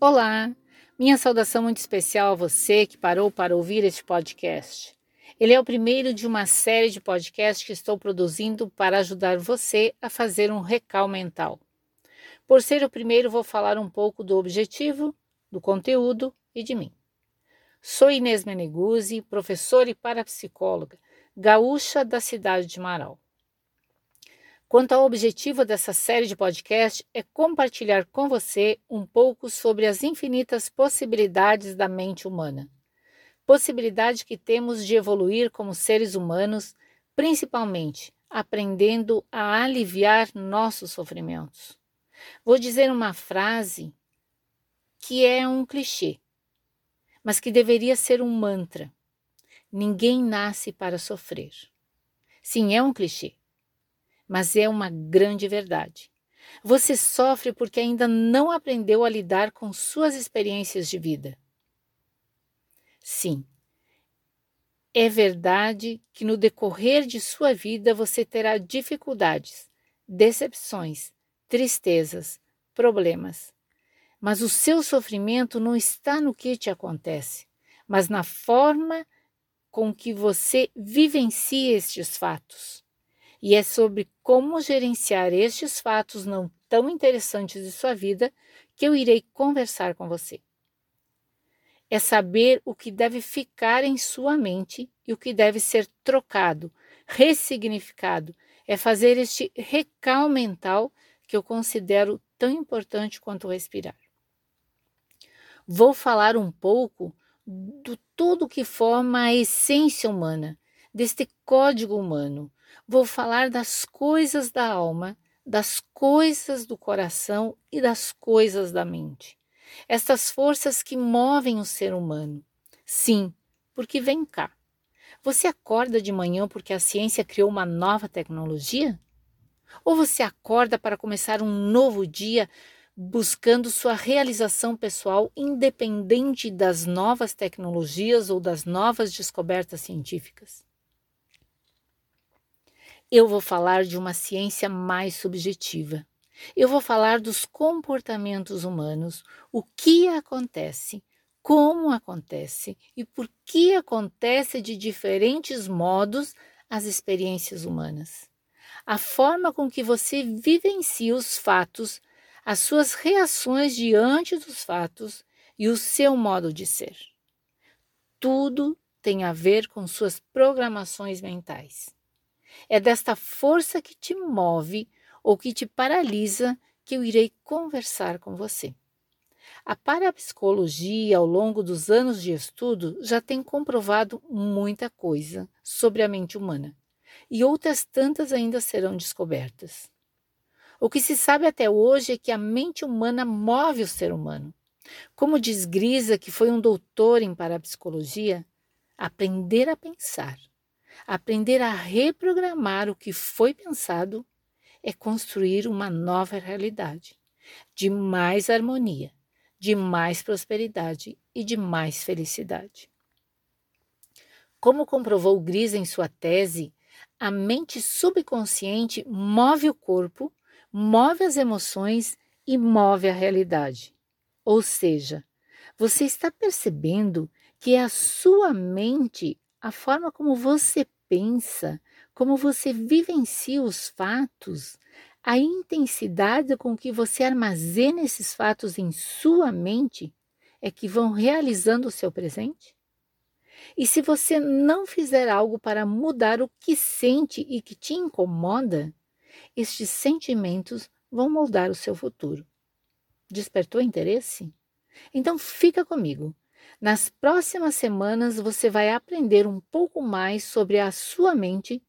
Olá! Minha saudação muito especial a você que parou para ouvir este podcast. Ele é o primeiro de uma série de podcasts que estou produzindo para ajudar você a fazer um recal mental. Por ser o primeiro, vou falar um pouco do objetivo, do conteúdo e de mim. Sou Inês Meneguzzi, professora e parapsicóloga, gaúcha da cidade de Marau. Quanto ao objetivo dessa série de podcast, é compartilhar com você um pouco sobre as infinitas possibilidades da mente humana. Possibilidade que temos de evoluir como seres humanos, principalmente aprendendo a aliviar nossos sofrimentos. Vou dizer uma frase que é um clichê, mas que deveria ser um mantra. Ninguém nasce para sofrer. Sim, é um clichê mas é uma grande verdade. Você sofre porque ainda não aprendeu a lidar com suas experiências de vida. Sim, é verdade que no decorrer de sua vida você terá dificuldades, decepções, tristezas, problemas. Mas o seu sofrimento não está no que te acontece, mas na forma com que você vivencia estes fatos e é sobre como gerenciar estes fatos não tão interessantes de sua vida que eu irei conversar com você. É saber o que deve ficar em sua mente e o que deve ser trocado, ressignificado. É fazer este recal mental que eu considero tão importante quanto respirar. Vou falar um pouco do tudo que forma a essência humana, deste código humano, Vou falar das coisas da alma, das coisas do coração e das coisas da mente. Estas forças que movem o ser humano. Sim, porque vem cá. Você acorda de manhã porque a ciência criou uma nova tecnologia? Ou você acorda para começar um novo dia buscando sua realização pessoal independente das novas tecnologias ou das novas descobertas científicas? Eu vou falar de uma ciência mais subjetiva. Eu vou falar dos comportamentos humanos, o que acontece, como acontece e por que acontece de diferentes modos as experiências humanas. A forma com que você vivencia os fatos, as suas reações diante dos fatos e o seu modo de ser. Tudo tem a ver com suas programações mentais. É desta força que te move ou que te paralisa que eu irei conversar com você. A parapsicologia, ao longo dos anos de estudo, já tem comprovado muita coisa sobre a mente humana, e outras tantas ainda serão descobertas. O que se sabe até hoje é que a mente humana move o ser humano. Como diz Grisa, que foi um doutor em parapsicologia, aprender a pensar Aprender a reprogramar o que foi pensado é construir uma nova realidade, de mais harmonia, de mais prosperidade e de mais felicidade. Como comprovou Gris em sua tese, a mente subconsciente move o corpo, move as emoções e move a realidade. Ou seja, você está percebendo que é a sua mente a forma como você pensa, como você vivencia os fatos, a intensidade com que você armazena esses fatos em sua mente é que vão realizando o seu presente? E se você não fizer algo para mudar o que sente e que te incomoda, estes sentimentos vão moldar o seu futuro. Despertou interesse? Então fica comigo. Nas próximas semanas você vai aprender um pouco mais sobre a sua mente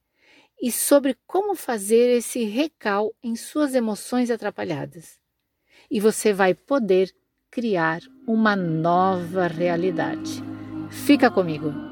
e sobre como fazer esse recal em suas emoções atrapalhadas. E você vai poder criar uma nova realidade. Fica comigo!